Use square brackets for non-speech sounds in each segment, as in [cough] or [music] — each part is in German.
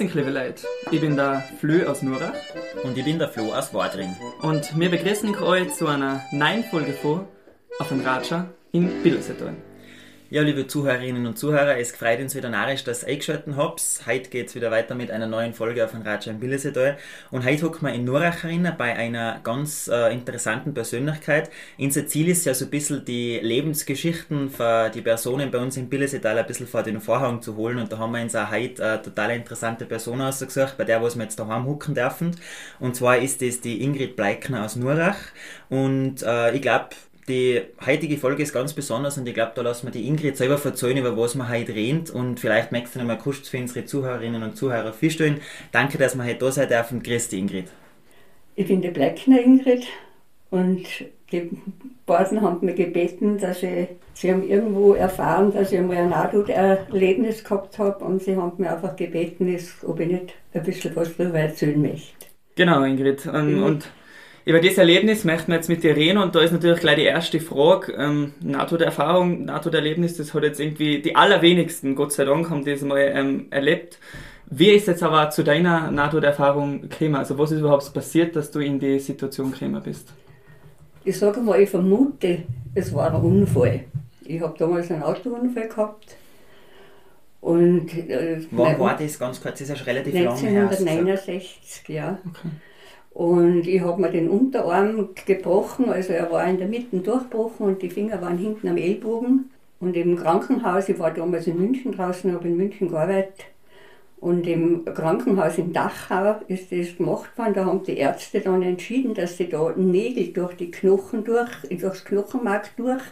Grüßen, liebe Leute. Ich bin der Flö aus Nurach. Und ich bin der Flo aus Wadring. Und wir begrüßen euch zu einer neuen Folge vor auf dem Ratscher in Billersetal. Ja, liebe Zuhörerinnen und Zuhörer, es freut uns wieder narrisch, dass ihr eingeschaltet habt. Heute geht es wieder weiter mit einer neuen Folge Ratscher in Billesetal. Und heute hocken wir in Nurach bei einer ganz äh, interessanten Persönlichkeit. Unser Ziel ist ja so ein bisschen die Lebensgeschichten für die Personen bei uns in Billesetal ein bisschen vor den Vorhang zu holen. Und da haben wir uns auch heute eine total interessante Person ausgesucht, bei der was wir jetzt daheim hocken dürfen. Und zwar ist das die Ingrid Bleikner aus Nurach. Und äh, ich glaube, die heutige Folge ist ganz besonders und ich glaube, da lassen wir die Ingrid selber erzählen, über was wir heute reden und vielleicht möchtest du noch mal kurz für unsere Zuhörerinnen und Zuhörer vorstellen. Danke, dass wir heute da sein dürfen. Grüß dich, Ingrid. Ich bin die Bleckner Ingrid und die beiden haben mir gebeten, dass ich, sie haben irgendwo erfahren, dass ich einmal ein Nahtoderlebnis gehabt habe und sie haben mir einfach gebeten, ob ich nicht ein bisschen was darüber erzählen möchte. Genau, Ingrid. Ähm, mhm. Und über das Erlebnis möchten wir jetzt mit dir reden und da ist natürlich gleich die erste Frage. Ähm, NATO-Erfahrung, NATO-Erlebnis, das hat jetzt irgendwie die allerwenigsten, Gott sei Dank, haben das mal ähm, erlebt. Wie ist jetzt aber zu deiner NATO-Erfahrung gekommen? Also was ist überhaupt passiert, dass du in die Situation gekommen bist? Ich sage mal, ich vermute, es war ein Unfall. Ich habe damals einen Autounfall gehabt. Und, äh, Wann war das ganz kurz? Das ist ja schon relativ lange her. 1969, ja. Okay. Und ich habe mir den Unterarm gebrochen, also er war in der Mitte durchgebrochen und die Finger waren hinten am Ellbogen. Und im Krankenhaus, ich war damals in München draußen, habe in München gearbeitet. Und im Krankenhaus in Dachau ist das gemacht worden. Da haben die Ärzte dann entschieden, dass sie da Nägel durch die Knochen durch, durchs Knochenmark durch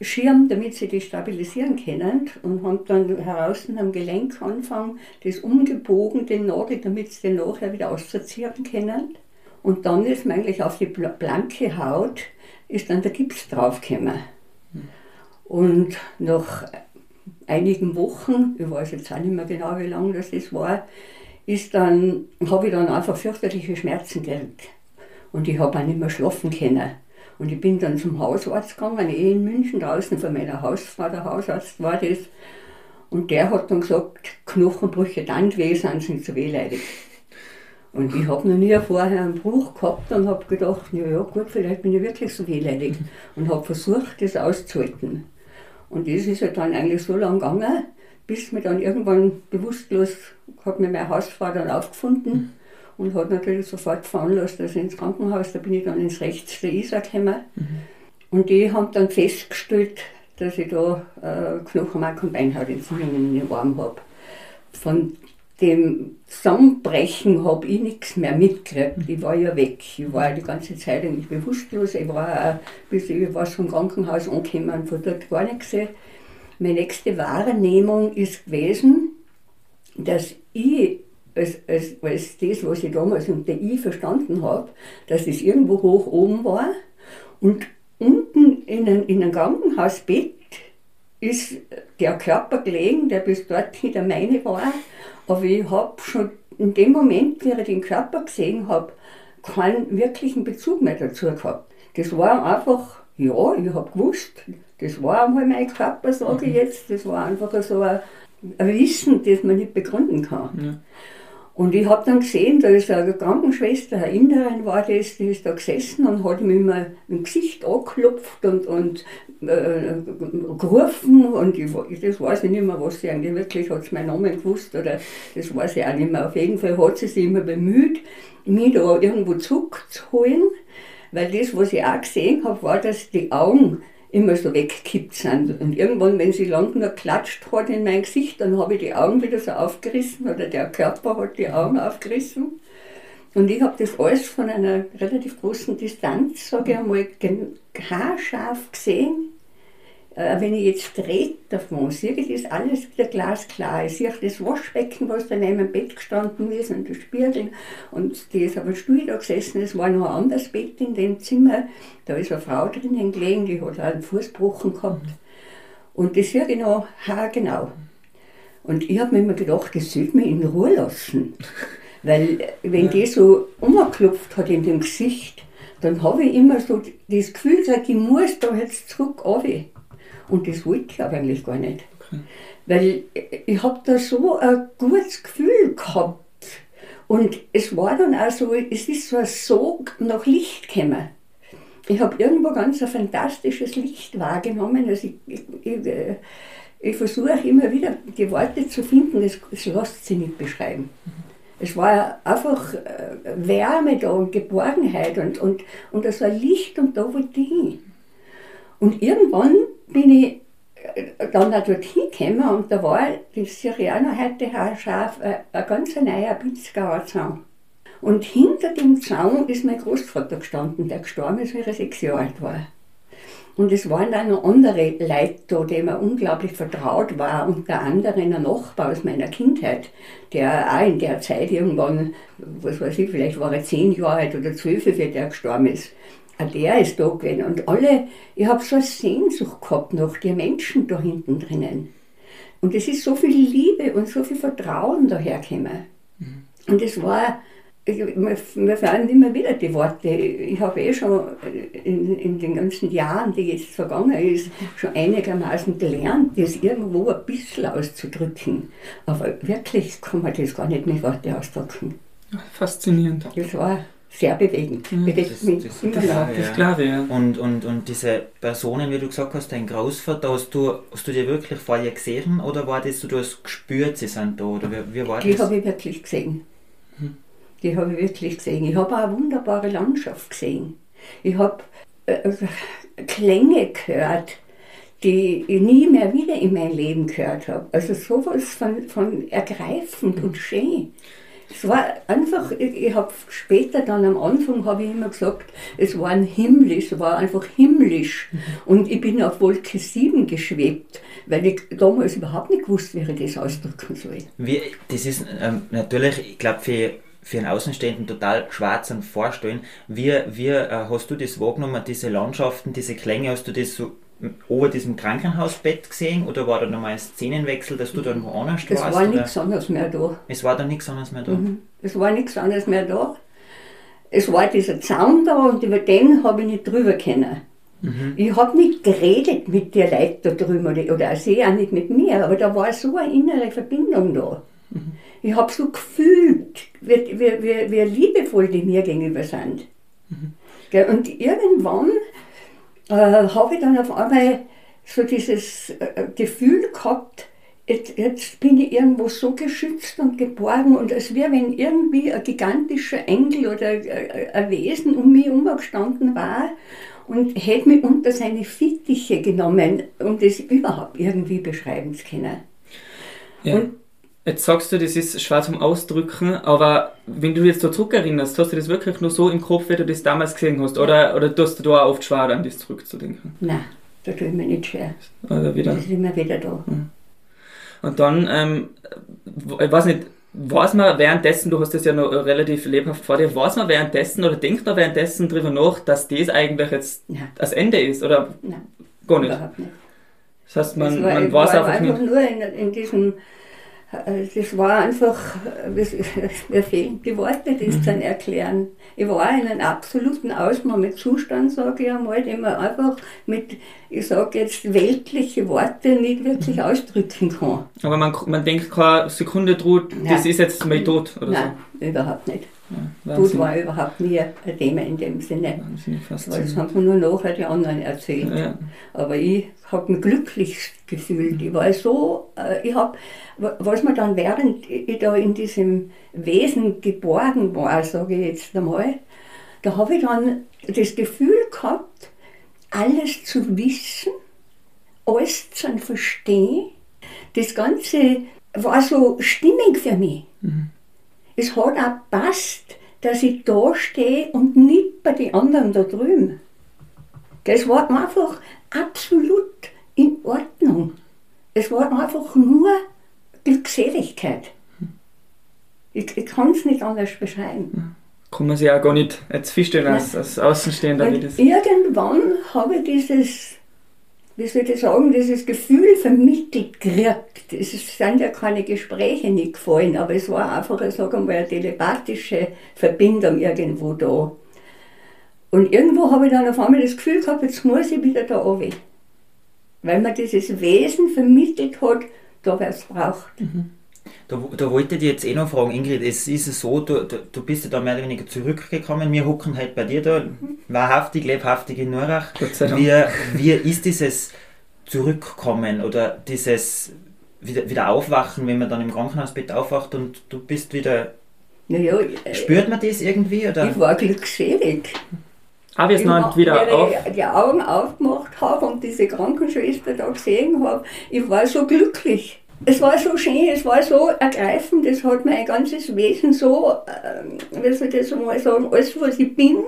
schirmen, damit sie die stabilisieren können. Und haben dann heraus am Gelenk anfangen, das umgebogen, den Nagel, damit sie den nachher wieder ausziehen können. Und dann ist mir eigentlich auf die blanke Haut ist dann der Gips draufgekommen. Und nach einigen Wochen, ich weiß jetzt auch nicht mehr genau, wie lange das, das war, ist dann, habe ich dann einfach fürchterliche Schmerzen gekriegt. Und ich habe auch nicht mehr schlafen können. Und ich bin dann zum Hausarzt gegangen, eh in München, draußen von meiner Hausfrau, der Hausarzt war das. Und der hat dann gesagt, Knochenbrüche dann gewesen sind zu wehleidig. Und ich habe noch nie vorher einen Bruch gehabt und habe gedacht, ja, ja gut, vielleicht bin ich wirklich so wehleidig. Und habe versucht, das auszuhalten. Und das ist ja dann eigentlich so lange gegangen, bis mir dann irgendwann bewusstlos, hat mir mein Hausfrau dann aufgefunden und hat natürlich sofort veranlasst, dass ich ins Krankenhaus, da bin ich dann ins Rechts der Isar gekommen. Mhm. Und die haben dann festgestellt, dass ich da äh, Knochenmark und Beinhautentzündung in den Arm habe. Von dem Zusammenbrechen habe ich nichts mehr mitgekriegt. Ich war ja weg. Ich war die ganze Zeit eigentlich bewusstlos. Ich war auch, bis ich was vom Krankenhaus angekommen von dort gar nichts gesehen. Meine nächste Wahrnehmung ist gewesen, dass ich, als, als, als das, was ich damals unter I verstanden habe, dass es irgendwo hoch oben war und unten in einem, in einem Krankenhausbett ist der Körper gelegen, der bis dorthin der meine war aber ich habe schon in dem Moment, wie ich den Körper gesehen habe, keinen wirklichen Bezug mehr dazu gehabt. Das war einfach, ja, ich habe gewusst, das war einmal mein Körper, sage ich mhm. jetzt. Das war einfach so ein, ein Wissen, das man nicht begründen kann. Ja. Und ich habe dann gesehen, da ist eine Krankenschwester, eine Inderin war das, die ist da gesessen und hat mir immer im Gesicht angeklopft und, und äh, gerufen und ich, das weiß ich nicht mehr, was sie eigentlich wirklich, hat sie meinen Namen gewusst oder das weiß ich auch nicht mehr. Auf jeden Fall hat sie sich immer bemüht, mich da irgendwo zurückzuholen, weil das, was ich auch gesehen habe, war, dass die Augen immer so weggekippt sind. Und irgendwann, wenn sie lang nur klatscht hat in mein Gesicht, dann habe ich die Augen wieder so aufgerissen oder der Körper hat die Augen aufgerissen. Und ich habe das alles von einer relativ großen Distanz, sage ich einmal, haarscharf gesehen wenn ich jetzt drehe davon, sehe ich das alles wieder glasklar. Ich sehe das Waschbecken, was da neben dem Bett gestanden ist und der Spiegel und die ist auf dem Stuhl da gesessen. Es war noch ein anderes Bett in dem Zimmer. Da ist eine Frau drinnen gelegen, die hat einen Fußbrochen gehabt. Und das sehe ich noch haargenau. Und ich habe mir immer gedacht, das sollte mir in Ruhe lassen. Weil wenn ja. die so umgeklopft hat in dem Gesicht, dann habe ich immer so das Gefühl, ich muss da jetzt zurück runter. Und das wollte ich aber eigentlich gar nicht. Okay. Weil ich habe da so ein gutes Gefühl gehabt. Und es war dann auch so, es ist so ein Sog nach Licht gekommen. Ich habe irgendwo ganz ein fantastisches Licht wahrgenommen. Also ich, ich, ich, äh, ich versuche immer wieder die Worte zu finden, das, das lässt sich nicht beschreiben. Es war einfach äh, Wärme da und Geborgenheit und, und, und das war Licht und da wollte ich hin. Und irgendwann bin ich äh, dann auch dorthin gekommen und da war die Syrianer heute scharf äh, ein ganz neuer Pinzgauer Zaun. Und hinter dem Zaun ist mein Großvater gestanden, der gestorben ist, als er sechs Jahre alt war. Und es waren dann noch andere Leute da, dem er unglaublich vertraut war, unter anderem ein Nachbar aus meiner Kindheit, der auch in der Zeit irgendwann, was weiß ich, vielleicht war er zehn Jahre alt oder zwölf, wie der gestorben ist. Der ist da gewesen. Und alle, ich habe so eine Sehnsucht gehabt nach den Menschen da hinten drinnen. Und es ist so viel Liebe und so viel Vertrauen dahergekommen. Mhm. Und es war, mir fallen immer wieder die Worte. Ich habe eh schon in, in, den ganzen Jahren, die jetzt vergangen ist, schon einigermaßen gelernt, das irgendwo ein bisschen auszudrücken. Aber wirklich kann man das gar nicht mit Worte ausdrücken. Faszinierend. Das war sehr bewegend. Ja, das, das, das, das, klar, das glaube ich. Ja. Und, und, und diese Personen, wie du gesagt hast, dein Großvater, hast du, hast du die wirklich vor dir gesehen oder war das, du hast gespürt, sie sind da? Oder wie, wie war die habe ich wirklich gesehen. Hm. Die habe ich wirklich gesehen. Ich habe auch eine wunderbare Landschaft gesehen. Ich habe äh, Klänge gehört, die ich nie mehr wieder in mein Leben gehört habe. Also sowas von, von ergreifend und schön. Es war einfach, ich, ich habe später dann am Anfang habe ich immer gesagt, es war ein himmlisch, es war einfach himmlisch. Mhm. Und ich bin auf Wolke 7 geschwebt, weil ich damals überhaupt nicht wusste, wie ich das ausdrücken soll. Wie, das ist ähm, natürlich, ich glaube, für für einen Außenstehenden total schwarz und vorstellen. Wie, wie äh, hast du das wahrgenommen, diese Landschaften, diese Klänge, hast du das so ober diesem Krankenhausbett gesehen oder war da nochmal ein Szenenwechsel, dass du dann woanders warst? Es war nichts anderes mehr da. Es war da nichts anderes mehr da? Mhm. Es war nichts anderes mehr da. Es war dieser Zaun da und über den habe ich nicht drüber können. Mhm. Ich habe nicht geredet mit den Leuten da drüben oder, oder sie auch nicht mit mir, aber da war so eine innere Verbindung da. Mhm. Ich habe so gefühlt, wie, wie, wie, wie liebevoll die mir gegenüber sind. Mhm. Und irgendwann äh, habe ich dann auf einmal so dieses äh, Gefühl gehabt, jetzt, jetzt, bin ich irgendwo so geschützt und geborgen und es wäre, wenn irgendwie ein gigantischer Engel oder äh, ein Wesen um mich herumgestanden war und hätte mich unter seine Fittiche genommen, um das überhaupt irgendwie beschreiben zu können. Ja. Und Jetzt sagst du, das ist schwer zum Ausdrücken, aber wenn du jetzt so zurückerinnerst, hast du das wirklich nur so im Kopf, wie du das damals gesehen hast? Oder, oder tust du da auch oft schwer, an das zurückzudenken? Nein, da tue ich mir nicht schwer. Oder wieder? Das ist immer wieder da. Hm. Und dann, ähm, ich weiß nicht, weiß man währenddessen, du hast das ja noch relativ lebhaft vor dir, weiß man währenddessen oder denkt man währenddessen darüber nach, dass das eigentlich jetzt Nein. das Ende ist? Oder Nein, gar nicht? Überhaupt nicht. Das heißt, man, war, man weiß einfach, einfach nur in, in diesem das war einfach, [laughs] mir fehlen die Worte, das mhm. dann erklären. Ich war in einem absoluten Ausnahmezustand, sage ich einmal, den man einfach mit, ich sage jetzt, weltliche Worte nicht wirklich mhm. ausdrücken kann. Aber man, man denkt keine Sekunde droht, das ist jetzt mein Tod oder Nein, so? überhaupt nicht. Ja, Tod war überhaupt nie ein Thema in dem Sinne. Das haben mir nur nachher die anderen erzählt. Ja. Aber ich habe mich glücklich gefühlt. Ich war so, äh, ich habe, was mir dann während ich da in diesem Wesen geborgen war, sage ich jetzt einmal, da habe ich dann das Gefühl gehabt, alles zu wissen, alles zu verstehen. Das Ganze war so stimmig für mich. Mhm. Es hat auch passt, dass ich da stehe und nicht bei den anderen da drüben. Das war einfach absolut in Ordnung. Es war einfach nur Glückseligkeit. Ich, ich kann es nicht anders beschreiben. Kann man sich auch gar nicht jetzt feststellen als, als Außenstehender. Wie das irgendwann habe ich dieses, wie soll ich sagen, dieses Gefühl vermittelt gekriegt. Es sind ja keine Gespräche nicht gefallen, aber es war einfach, sagen wir, eine telepathische Verbindung irgendwo da. Und irgendwo habe ich dann auf einmal das Gefühl gehabt, jetzt muss ich wieder da runter. weil man dieses Wesen vermittelt hat, da wer braucht. Mhm. Da, da wollte ich jetzt eh noch fragen, Ingrid, es ist so, du, du, bist ja da mehr oder weniger zurückgekommen, wir hocken halt bei dir da, wahrhaftig, lebhaftig in Nurach. Wie, wie ist dieses Zurückkommen oder dieses wieder, wieder Aufwachen, wenn man dann im Krankenhausbett aufwacht und du bist wieder... Naja, Spürt man das irgendwie? Oder? Ich war glückselig. Habe ich es noch wieder auf? Ich die Augen aufgemacht habe und diese Krankenschwester da gesehen habe, ich war so glücklich es war so schön, es war so ergreifend, es hat mein ganzes Wesen so, äh, wie soll ich das mal sagen, alles was ich bin,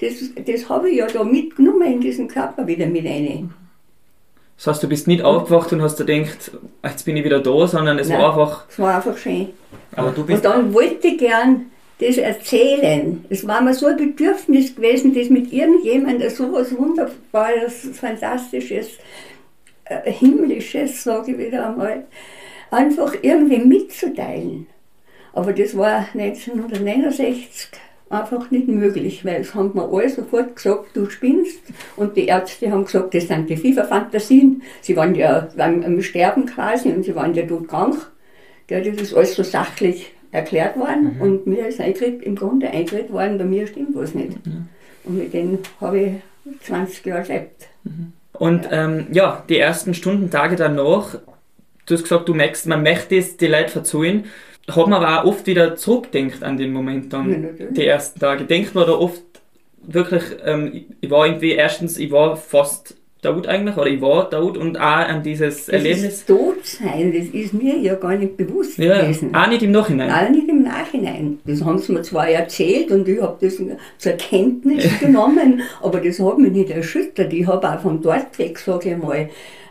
das, das habe ich ja da mitgenommen in diesen Körper wieder mit rein. Das heißt, du bist nicht aufgewacht und hast dir gedacht, jetzt bin ich wieder da, sondern es Nein, war einfach... es war einfach schön. Aber du bist und dann wollte ich gern das erzählen. Es war mir so ein Bedürfnis gewesen, das mit irgendjemandem so was Wunderbares, Fantastisches, äh, Himmlisches, sage ich wieder einmal, einfach irgendwie mitzuteilen. Aber das war 1969 einfach nicht möglich, weil es haben mir alle sofort gesagt, du spinnst. Und die Ärzte haben gesagt, das sind die FIFA-Fantasien. Sie waren ja waren im Sterben quasi und sie waren ja todkrank. Ja, das ist alles so sachlich erklärt worden mhm. und mir ist eingeredet, im Grunde eingeredet worden, bei mir stimmt was nicht. Mhm. Und mit denen habe ich 20 Jahre gelebt. Mhm. Und ja. Ähm, ja, die ersten Stunden, Tage danach du hast gesagt, du merkst, man möchte es die Leute verzeihen. Hat man aber auch oft wieder zurückdenkt an den Moment dann, ja, die ersten Tage. Denkt man da oft wirklich, ähm, ich war irgendwie, erstens, ich war fast tot eigentlich, oder ich war tot und auch an dieses das Erlebnis. Das Todsein, das ist mir ja gar nicht bewusst ja, gewesen. Auch nicht im Nachhinein. Auch nicht im Nachhinein. Das haben sie mir zwar erzählt und ich habe das zur Kenntnis [laughs] genommen, aber das hat mich nicht erschüttert. Ich habe auch von dort weg, sage ich mal,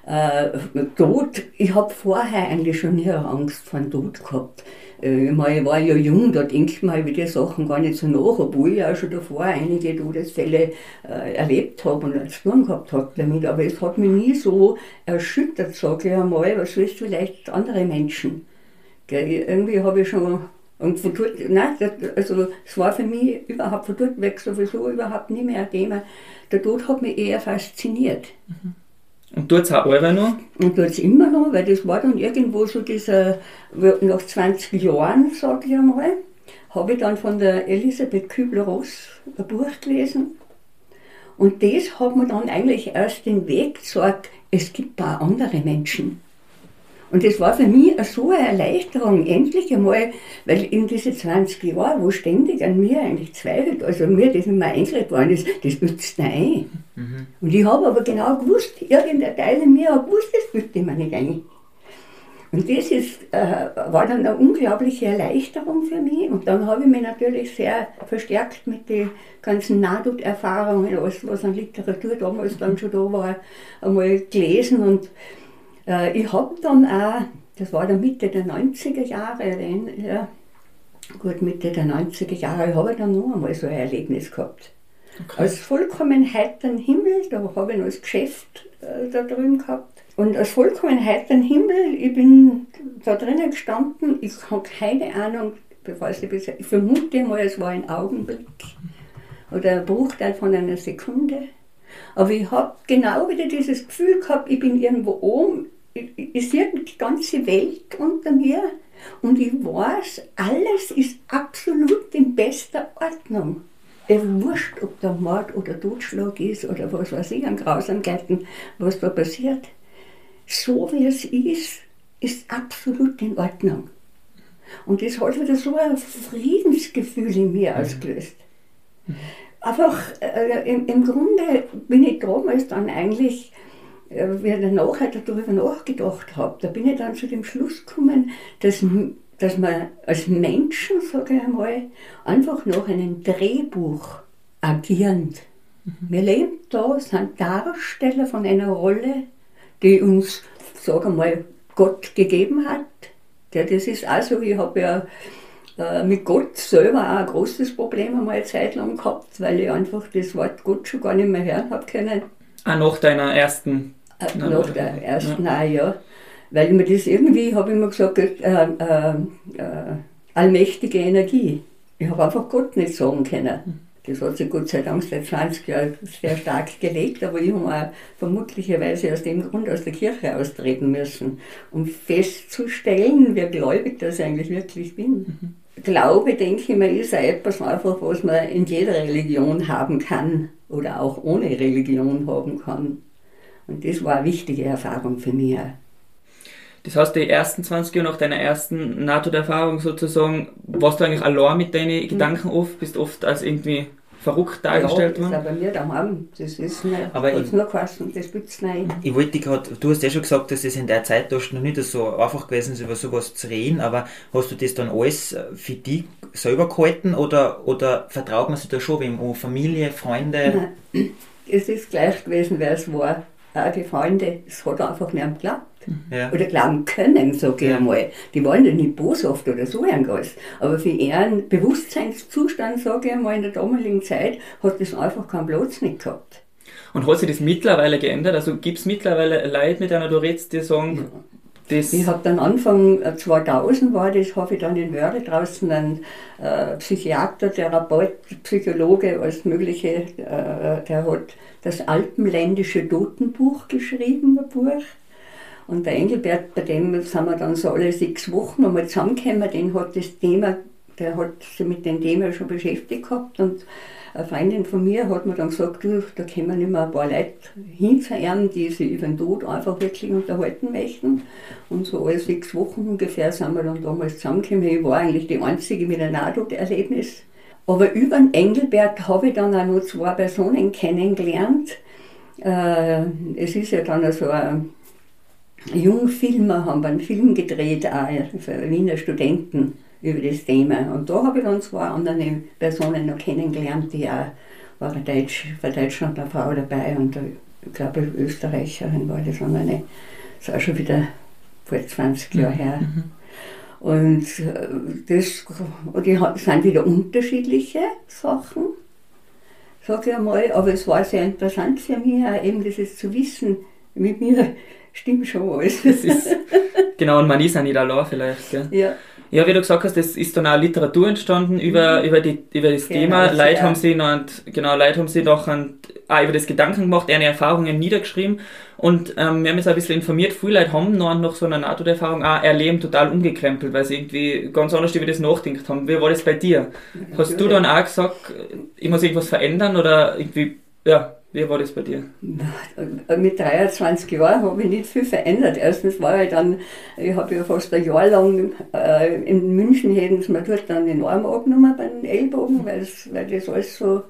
äh, Tod, ich habe vorher eigentlich schon nie Angst vor dem Tod gehabt. Äh, ich, meine, ich war ja jung, da denkt man über die Sachen gar nicht so nach, obwohl ich auch schon davor einige Todesfälle äh, erlebt habe und zu tun gehabt habe damit. Aber es hat mich nie so erschüttert, sage ich einmal, was willst vielleicht andere Menschen. Gell, irgendwie habe ich schon und von dort, nein, das, also es war für mich überhaupt von dort weg sowieso überhaupt nie mehr ein Thema. Der Tod hat mich eher fasziniert. Mhm. Und es auch alle noch? Und es immer noch, weil das war dann irgendwo so dieser, nach 20 Jahren, sage ich einmal, habe ich dann von der Elisabeth Kübler-Ross ein Buch gelesen. Und das hat mir dann eigentlich erst den Weg gezeigt, es gibt auch andere Menschen. Und das war für mich so eine Erleichterung, endlich einmal, weil in diese 20 Jahre, wo ständig an mir eigentlich zweifelt, also mir das immer eingeredet worden ist, das nützt ein. Mhm. Und ich habe aber genau gewusst, irgendein Teil in mir hat gewusst, das nützt mir nicht ein. Und das ist, äh, war dann eine unglaubliche Erleichterung für mich. Und dann habe ich mich natürlich sehr verstärkt mit den ganzen Nahtoderfahrungen, alles was an Literatur damals dann schon da war, einmal gelesen und äh, ich habe dann auch, das war dann Mitte der 90er Jahre, ja, gut Mitte der 90er Jahre, habe ich dann noch einmal so ein Erlebnis gehabt. Als vollkommen heiteren Himmel, da habe ich noch das Geschäft äh, da drüben gehabt. Und als vollkommen heiteren Himmel, ich bin da drinnen gestanden, ich habe keine Ahnung, ich, ich vermute mal, es war ein Augenblick oder ein Bruchteil von einer Sekunde. Aber ich habe genau wieder dieses Gefühl gehabt, ich bin irgendwo oben, ich sehe die ganze Welt unter mir und ich weiß, alles ist absolut in bester Ordnung. Es wurscht, ob da Mord oder Totschlag ist oder was weiß ich an Grausamkeiten, was da passiert. So wie es ist, ist absolut in Ordnung. Und das hat wieder so ein Friedensgefühl in mir ausgelöst. Einfach, äh, im, im Grunde bin ich damals dann eigentlich äh, wie ich nachher darüber nachgedacht habe, da bin ich dann zu dem Schluss gekommen, dass, dass man als Menschen, sage ich einmal, einfach nach einem Drehbuch agierend. Mhm. Wir leben da, sind Darsteller von einer Rolle, die uns, sage ich mal, Gott gegeben hat. Ja, das ist also, ich habe ja äh, mit Gott selber auch ein großes Problem einmal eine Zeit lang gehabt, weil ich einfach das Wort Gott schon gar nicht mehr hören habe können. Ah, nach deiner ersten äh, nach der ersten ja. ja. Weil mir das irgendwie, habe ich immer gesagt, äh, äh, äh, allmächtige Energie. Ich habe einfach Gott nicht sagen können. Das hat sich Gott sei Dank seit 20 Jahren sehr stark gelegt, aber ich habe auch vermutlicherweise aus dem Grund aus der Kirche austreten müssen, um festzustellen, wie gläubig das eigentlich wirklich bin. Glaube, denke ich mir, ist auch etwas einfach, was man in jeder Religion haben kann oder auch ohne Religion haben kann. Und das war eine wichtige Erfahrung für mich. Das heißt, die ersten 20 Jahre nach deiner ersten NATO-Erfahrung sozusagen, warst du eigentlich allein mit deinen mhm. Gedanken oft, bist oft als irgendwie verrückt dargestellt ja, worden? Ja, bei mir daheim. Das ist nicht, aber ich, nur kosten, das gibt's nicht. Ich wollte gerade, du hast ja schon gesagt, dass es in der Zeit noch nicht so einfach gewesen ist, über sowas zu reden, aber hast du das dann alles für dich selber gehalten oder, oder vertraut man sich da schon wem? Oh, Familie, Freunde? Nein, [clears throat] es ist gleich gewesen, wer es war. Auch die Freunde, es hat einfach nicht geklappt ja. oder glauben können, sage ich ja. einmal. Die waren ja nicht boshaft oder so irgendwas. Aber für ihren Bewusstseinszustand, sage ich einmal, in der damaligen Zeit, hat das einfach keinen Platz nicht gehabt. Und hat sich das mittlerweile geändert? Also gibt es mittlerweile Leute, mit denen du redest, die sagen, ja. Das ich habe dann Anfang 2000 war das, habe ich dann in Wörde draußen einen äh, Psychiater, Therapeut, Psychologe, alles Mögliche, äh, der hat das Alpenländische Totenbuch geschrieben, ein Buch. Und der Engelbert, bei dem sind wir dann so alle sechs Wochen einmal zusammengekommen, den hat das Thema, der hat sich mit dem Thema schon beschäftigt gehabt und eine Freundin von mir hat mir dann gesagt, du, da kommen mehr ein paar Leute hinzuhören, die sich über den Tod einfach wirklich unterhalten möchten. Und so alle sechs Wochen ungefähr sind wir dann damals zusammengekommen. Ich war eigentlich die Einzige mit einem Nahtoderlebnis. Aber über den Engelbert habe ich dann auch noch zwei Personen kennengelernt. Äh, es ist ja dann so ein Jungfilmer haben einen Film gedreht, auch für Wiener Studenten über das Thema. Und da habe ich dann zwei andere Personen noch kennengelernt, die auch war eine Deutsch, von Deutschland eine Frau dabei und ich glaube Österreicherin war das und eine, das ist auch schon wieder vor 20 Jahren her. Mhm. Und äh, das die sind wieder unterschiedliche Sachen, sage ich einmal, aber es war sehr interessant für mich auch eben dieses zu wissen, mit mir stimmt schon alles. Ist, genau, und man ist auch nicht allein vielleicht. Gell? Ja. Ja, wie du gesagt hast, es ist dann auch Literatur entstanden über, mhm. über, die, über das genau, Thema. Leute ja. haben sich noch, genau, Leute haben sich noch an, auch über das Gedanken gemacht, ihre Erfahrungen niedergeschrieben. Und ähm, wir haben uns ein bisschen informiert, viele Leute haben noch, noch so eine NATO-Erfahrung auch erleben, total umgekrempelt, weil sie irgendwie ganz anders über das nachgedacht haben. Wie war das bei dir? Ja, hast du dann auch gesagt, ich muss irgendwas verändern oder irgendwie, ja, wie war das bei dir? Mit 23 Jahren habe ich nicht viel verändert. Erstens war ich dann, ich habe ja fast ein Jahr lang äh, in München hätten sie mir dort dann den Arm abgenommen beim Ellbogen, weil das alles so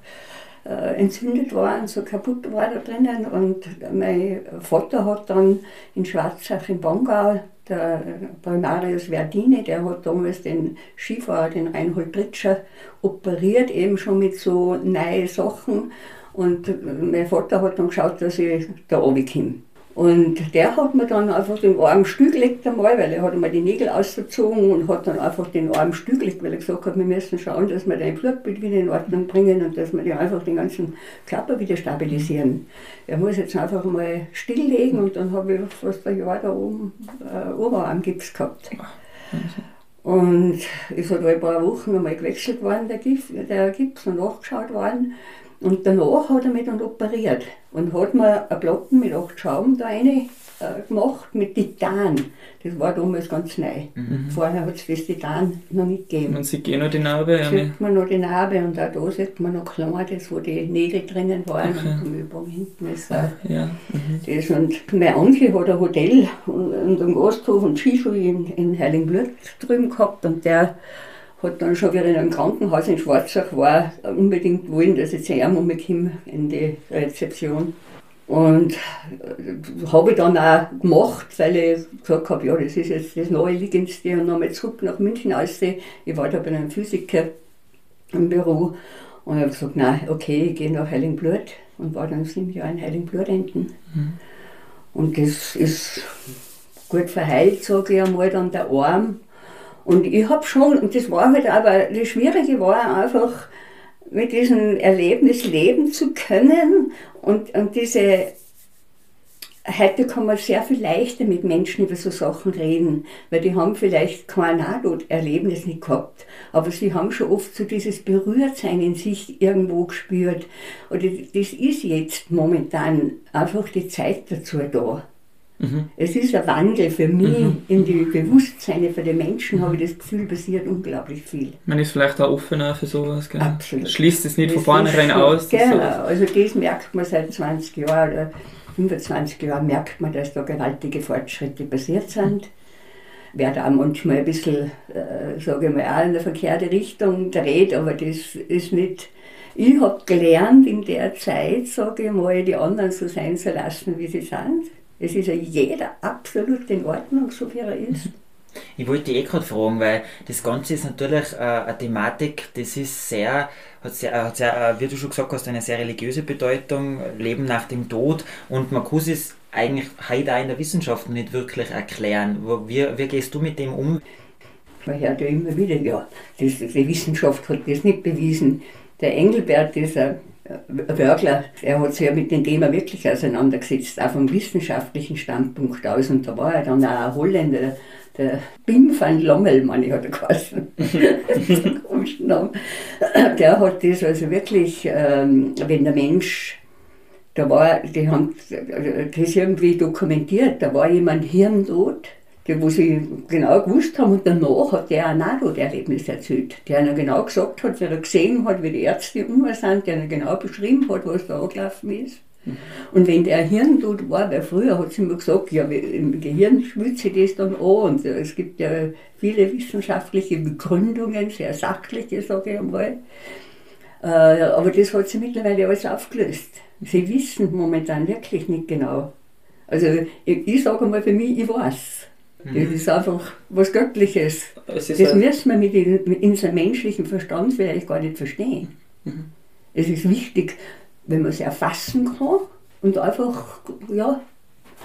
äh, entzündet war und so kaputt war da drinnen. Und mein Vater hat dann in Schwarzach in Bongau, der Primarius Verdini, der hat damals den Skifahrer, den Reinhold Pritscher, operiert, eben schon mit so neuen Sachen. Und mein Vater hat dann geschaut, dass ich da runterkomme. Und der hat mir dann einfach den Arm stillgelegt einmal, weil er hat einmal die Nägel ausgezogen und hat dann einfach den Arm stillgelegt, weil er gesagt hat, wir müssen schauen, dass wir dein Blutbild wieder in Ordnung bringen und dass wir dir einfach den ganzen Körper wieder stabilisieren. Er muss jetzt einfach mal stilllegen und dann habe ich fast ein Jahr da oben äh, Oberarmgips gehabt. Und es hat ein paar Wochen einmal gewechselt worden, der, Gips, der Gips, und nachgeschaut worden. Und danach hat er mich dann operiert und hat mir einen Platten mit acht Schrauben da rein äh, gemacht mit Titan. Das war damals ganz neu. Mhm. Vorher hat es das Titan noch nicht gegeben. Man sieht eh noch die Narbe. Da sieht man noch die Narbe und auch da sieht man noch klar, das, wo die Nägel drinnen waren okay. und am Übung hinten ist auch ja. Mhm. das. Und mein Onkel hat ein Hotel und, und am Gasthof und Skischule in, in Heiligenblut drüben gehabt und der hat dann schon wieder in einem Krankenhaus in Schwarzach war, unbedingt wollen, dass ich zu ihm umkomme in die Rezeption. Und äh, habe ich dann auch gemacht, weil ich gesagt habe, ja, das ist jetzt das Naheliegendste und nochmal zurück nach München aus. Ich war da bei einem Physiker im Büro und habe gesagt, nein, okay, ich gehe nach Heiligenblut und war dann sieben Jahre in Heiligenblut enden. Mhm. Und das ist gut verheilt, sage ich einmal, dann der Arm. Und ich habe schon, und das war halt aber, das Schwierige war einfach, mit diesem Erlebnis leben zu können und, und diese heute kann man sehr viel leichter mit Menschen über so Sachen reden, weil die haben vielleicht kein Nahtoderlebnis nicht gehabt, aber sie haben schon oft so dieses Berührtsein in sich irgendwo gespürt. Oder das ist jetzt momentan einfach die Zeit dazu da. Mhm. Es ist ein Wandel für mich mhm. in die Bewusstseine für die Menschen, habe ich das Gefühl, passiert unglaublich viel. Man ist vielleicht auch offener für sowas, gell? Absolut. Schließt es nicht das von vornherein aus. Genau, so also das merkt man seit 20 Jahren oder 25 Jahren, merkt man, dass da gewaltige Fortschritte passiert sind. Werde auch manchmal ein bisschen, äh, sage ich mal, auch in eine verkehrte Richtung dreht, aber das ist nicht. Ich habe gelernt in der Zeit, sage ich mal, die anderen so sein zu lassen, wie sie sind es ist ja jeder absolut in Ordnung, so wie er ist. Ich wollte eh gerade fragen, weil das Ganze ist natürlich äh, eine Thematik, das ist sehr, hat sehr, hat sehr, äh, wie du schon gesagt hast, eine sehr religiöse Bedeutung, Leben nach dem Tod und man kann es eigentlich heute auch in der Wissenschaft nicht wirklich erklären. Wie, wie gehst du mit dem um? Man hört ja immer wieder, ja, das, die Wissenschaft hat das nicht bewiesen. Der Engelbert ist ein Wörgler, er hat sich ja mit dem Thema wirklich auseinandergesetzt, auch vom wissenschaftlichen Standpunkt aus. Und da war er dann auch ein Holländer, der Bim van Lommel, meine ich, hat er geheißen. [laughs] der hat das also wirklich, ähm, wenn der Mensch, da war, die haben das irgendwie dokumentiert, da war jemand hirntot wo sie genau gewusst haben. Und danach hat der ein Nahtoderlebnis erzählt, der ihnen genau gesagt hat, wie er gesehen hat, wie die Ärzte um sind, der ihnen genau beschrieben hat, was da angelaufen ist. Mhm. Und wenn der Hirntod war, weil früher hat sie immer gesagt, ja, im Gehirn schwillt sich das dann an. Und es gibt ja viele wissenschaftliche Begründungen, sehr sachliche, sage ich einmal. Äh, aber das hat sie mittlerweile alles aufgelöst. Sie wissen momentan wirklich nicht genau. Also ich, ich sage mal für mich, ich weiß. Das mhm. ist einfach was Göttliches. Das müssen wir mit, in, mit unserem menschlichen Verstand vielleicht gar nicht verstehen. Mhm. Es ist wichtig, wenn man es erfassen kann und einfach ja,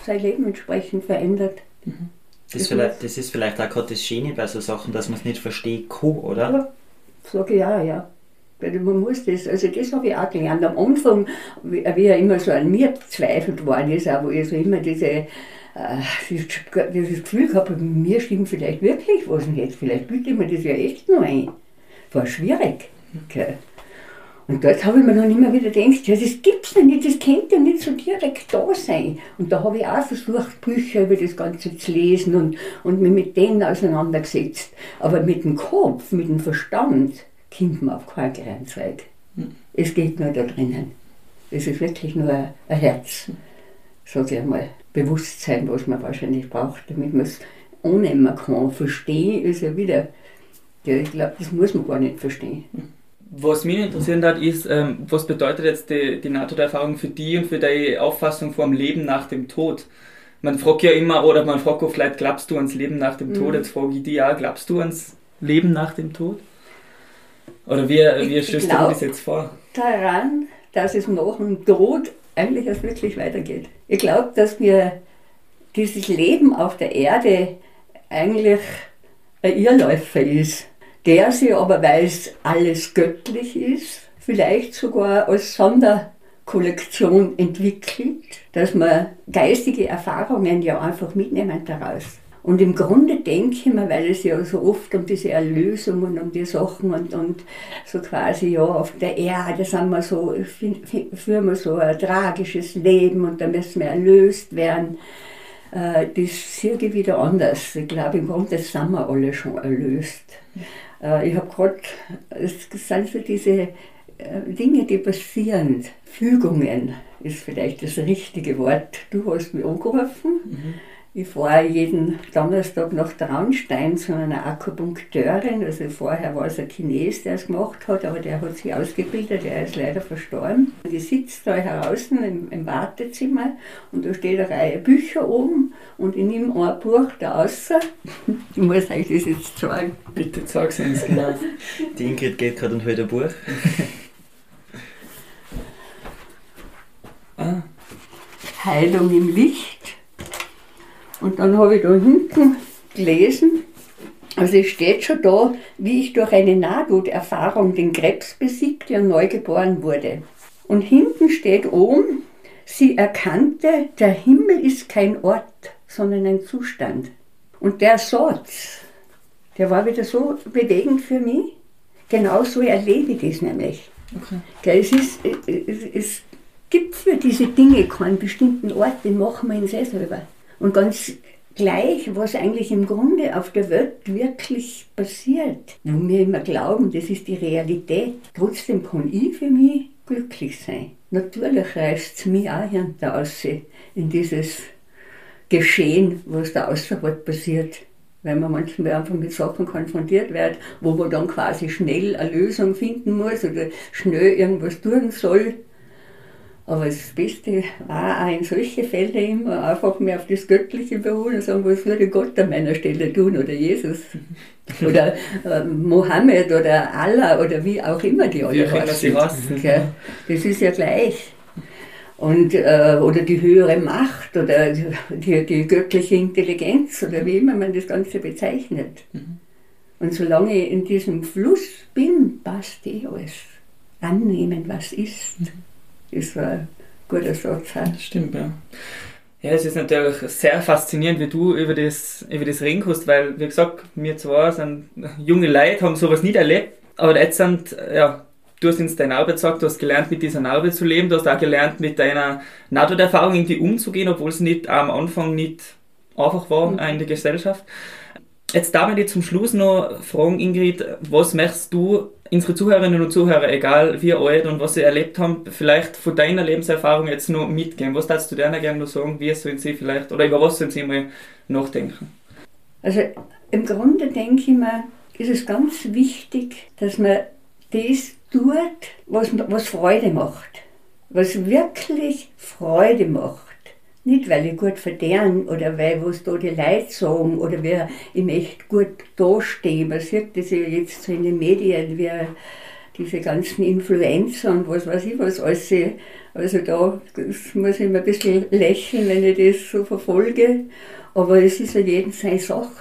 sein Leben entsprechend verändert. Mhm. Das, das, vielleicht, das ist vielleicht auch gerade das Schöne bei so Sachen, dass man es nicht verstehen kann, oder? Ja, sage ich ja, ja. Man muss das, also das habe ich auch gelernt. Am Anfang, wie, ja immer so an mir zweifelt worden ist, auch wo ich so immer diese äh, dieses Gefühl gehabt, bei mir stimmt vielleicht wirklich was nicht. Vielleicht bilde ich mir das ja echt nur ein. War schwierig. Okay. Und dort habe ich mir dann immer wieder gedacht, ja, das gibt's ja nicht, das könnte ja nicht so direkt da sein. Und da habe ich auch versucht, Bücher über das Ganze zu lesen und, und mich mit denen auseinandergesetzt. Aber mit dem Kopf, mit dem Verstand, kommt man auf keinen kleinen Zweig. Es geht nur da drinnen. Es ist wirklich nur ein Herz, sag ich einmal. Bewusstsein, was man wahrscheinlich braucht, damit man es annehmen kann. Verstehen ist ja wieder, ja, ich glaube, das muss man gar nicht verstehen. Was mich interessieren hat, ist, ähm, was bedeutet jetzt die, die NATO-Erfahrung für dich und für deine Auffassung vom Leben nach dem Tod? Man fragt ja immer, oder man fragt auch vielleicht, glaubst du ans Leben nach dem mhm. Tod? Jetzt frage ich dich ja, glaubst du ans Leben nach dem Tod? Oder wie, wie stellst du das jetzt vor? Daran, dass es nach dem Tod eigentlich erst wirklich weitergeht. Ich glaube, dass wir dieses Leben auf der Erde eigentlich ein Irrläufer ist, der sich aber, weil es alles göttlich ist, vielleicht sogar als Sonderkollektion entwickelt, dass man geistige Erfahrungen ja einfach mitnehmen daraus. Und im Grunde denke ich mir, weil es ja so oft um diese Erlösung und um die Sachen und, und so quasi, ja, auf der Erde sind wir so, führen wir so ein tragisches Leben und da müssen wir erlöst werden. Äh, das sehe ich wieder anders. Ich glaube, im Grunde sind wir alle schon erlöst. Äh, ich habe gerade, es sind so diese äh, Dinge, die passieren, Fügungen ist vielleicht das richtige Wort. Du hast mich angerufen. Mhm ich fahre jeden Donnerstag nach Traunstein zu einer Akupunkteurin. Also vorher war es ein Chines, der es gemacht hat, aber der hat sich ausgebildet, der ist leider verstorben. Die sitzt da draußen im, im Wartezimmer und da steht eine Reihe Bücher oben und ich nehme ein Buch da raus. [laughs] Ich muss euch das jetzt sagen. Bitte sag's uns [laughs] genau. Die Ingrid geht gerade und holt ein Buch. [laughs] ah. Heilung im Licht und dann habe ich da hinten gelesen, also es steht schon da, wie ich durch eine Nahtoderfahrung den Krebs besiegte und neu geboren wurde. Und hinten steht oben, sie erkannte, der Himmel ist kein Ort, sondern ein Zustand. Und der Satz, der war wieder so bewegend für mich. Genauso erlebe ich das nämlich. Okay. Es, ist, es, es gibt für diese Dinge keinen bestimmten Ort, den machen wir uns eh selber. Und ganz gleich, was eigentlich im Grunde auf der Welt wirklich passiert, wo wir immer glauben, das ist die Realität, trotzdem kann ich für mich glücklich sein. Natürlich reißt es mich auch hinter in dieses Geschehen, was da außerhalb passiert. Weil man manchmal einfach mit Sachen konfrontiert wird, wo man dann quasi schnell eine Lösung finden muss oder schnell irgendwas tun soll. Aber das Beste war auch in solchen Fällen immer einfach mehr auf das Göttliche beruhen und sagen, was würde Gott an meiner Stelle tun oder Jesus [laughs] oder äh, Mohammed oder Allah oder wie auch immer die alle heißen. Das ist ja gleich. Und, äh, oder die höhere Macht oder die, die göttliche Intelligenz oder wie immer man das Ganze bezeichnet. Mhm. Und solange ich in diesem Fluss bin, passt eh alles. Annehmen, was ist. Mhm. Das war ein guter Satz. Stimmt, ja. Ja, es ist natürlich sehr faszinierend, wie du über das, über das reden kannst, weil, wie gesagt, wir zwar sind junge Leute, haben sowas nicht erlebt, aber jetzt sind, ja, du hast uns deine Arbeit gesagt, du hast gelernt, mit dieser Narbe zu leben, du hast auch gelernt, mit deiner Nahtoderfahrung irgendwie umzugehen, obwohl es nicht am Anfang nicht einfach war mhm. in der Gesellschaft. Jetzt darf ich zum Schluss noch fragen, Ingrid, was möchtest du unsere Zuhörerinnen und Zuhörer, egal wie alt und was sie erlebt haben, vielleicht von deiner Lebenserfahrung jetzt noch mitgeben? Was darfst du denen gerne noch sagen? Wie sollen sie vielleicht, oder über was sollen sie mal nachdenken? Also im Grunde denke ich mir, ist es ganz wichtig, dass man das tut, was, was Freude macht. Was wirklich Freude macht. Nicht, weil ich gut verdiene oder weil was da die Leute sagen oder wer ich möchte gut dastehe. Man sieht das ja jetzt so in den Medien, wie diese ganzen Influencer und was weiß ich was alles. Also da muss ich mir ein bisschen lächeln, wenn ich das so verfolge. Aber es ist ja jedem seine Sache.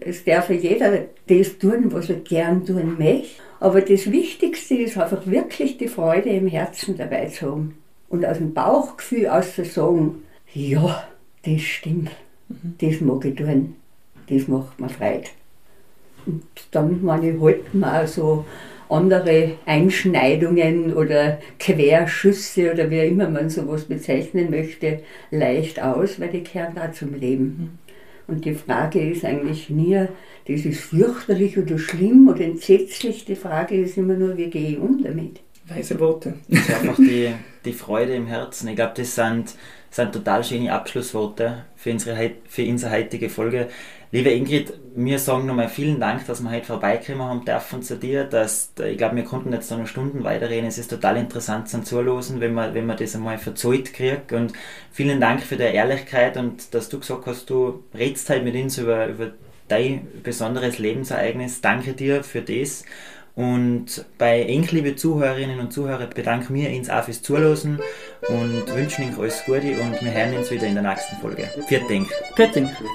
Es darf ja jeder das tun, was er gern tun möchte. Aber das Wichtigste ist einfach wirklich die Freude im Herzen dabei zu haben. Und aus dem Bauchgefühl aus zu sagen, ja, das stimmt, mhm. das mag ich tun, das macht mir Freude. Und dann meine ich, halt mal so andere Einschneidungen oder Querschüsse oder wie immer man sowas bezeichnen möchte, leicht aus, weil die gehören da zum Leben. Mhm. Und die Frage ist eigentlich nie, das ist fürchterlich oder schlimm oder entsetzlich. Die Frage ist immer nur, wie gehe ich um damit? Weise Worte. Ist einfach die, die Freude im Herzen. Ich glaube, das sind sind total schöne Abschlussworte für unsere, für unsere heutige Folge. Liebe Ingrid, wir sagen nochmal vielen Dank, dass wir heute vorbeikommen haben dürfen zu dir. Dass, ich glaube, wir konnten jetzt noch eine Stunde weiterreden. Es ist total interessant zum Zuhören, wenn man, wenn man das einmal verzeugt kriegt. Und vielen Dank für die Ehrlichkeit und dass du gesagt hast, du redest halt mit uns über, über dein besonderes Lebensereignis. Danke dir für das. Und bei Ihnen, liebe Zuhörerinnen und Zuhörer, bedanken wir uns auch fürs Zuhören und wünschen Ihnen alles Gute und wir hören uns wieder in der nächsten Folge. Vielen Dank.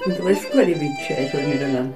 Und alles Gute wünsche ich euch miteinander.